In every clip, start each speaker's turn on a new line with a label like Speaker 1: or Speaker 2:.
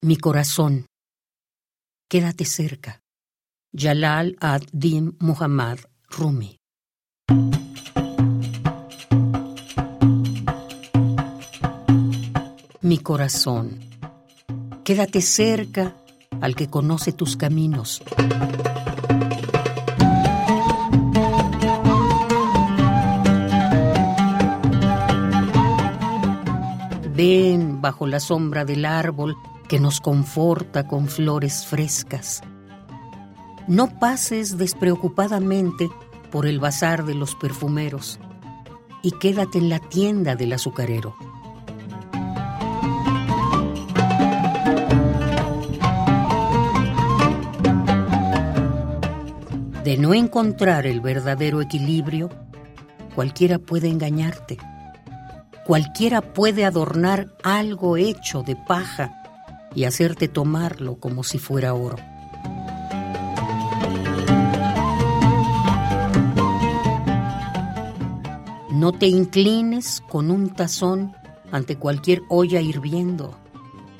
Speaker 1: Mi corazón, quédate cerca. Jalal ad-Din Muhammad Rumi. Mi corazón, quédate cerca al que conoce tus caminos. Ven bajo la sombra del árbol que nos conforta con flores frescas. No pases despreocupadamente por el bazar de los perfumeros y quédate en la tienda del azucarero. De no encontrar el verdadero equilibrio, cualquiera puede engañarte. Cualquiera puede adornar algo hecho de paja y hacerte tomarlo como si fuera oro. No te inclines con un tazón ante cualquier olla hirviendo.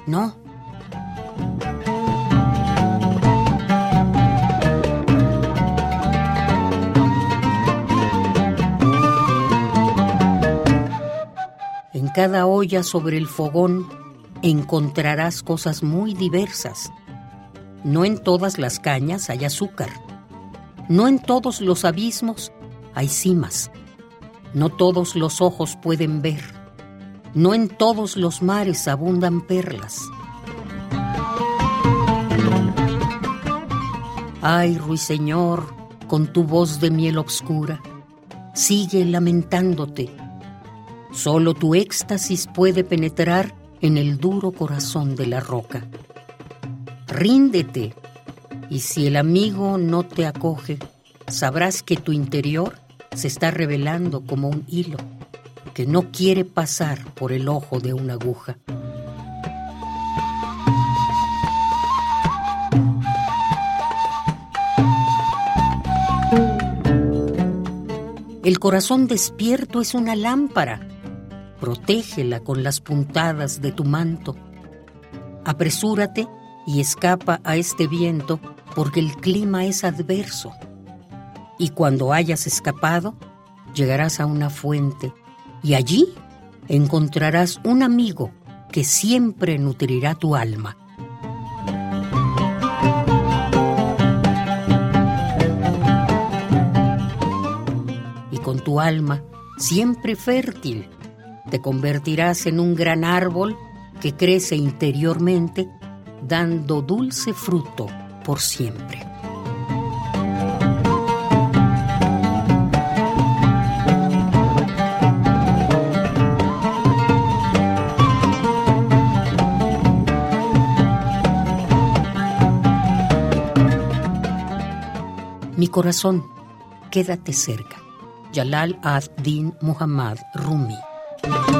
Speaker 1: No. En cada olla sobre el fogón encontrarás cosas muy diversas. No en todas las cañas hay azúcar. No en todos los abismos hay cimas. No todos los ojos pueden ver. No en todos los mares abundan perlas. Ay, ruiseñor, con tu voz de miel obscura, sigue lamentándote. Solo tu éxtasis puede penetrar en el duro corazón de la roca. Ríndete, y si el amigo no te acoge, sabrás que tu interior se está revelando como un hilo que no quiere pasar por el ojo de una aguja. El corazón despierto es una lámpara. Protégela con las puntadas de tu manto. Apresúrate y escapa a este viento porque el clima es adverso. Y cuando hayas escapado, llegarás a una fuente y allí encontrarás un amigo que siempre nutrirá tu alma. Y con tu alma, siempre fértil, te convertirás en un gran árbol que crece interiormente, dando dulce fruto por siempre. Mi corazón, quédate cerca. Jalal ad-Din Muhammad Rumi. Thank you.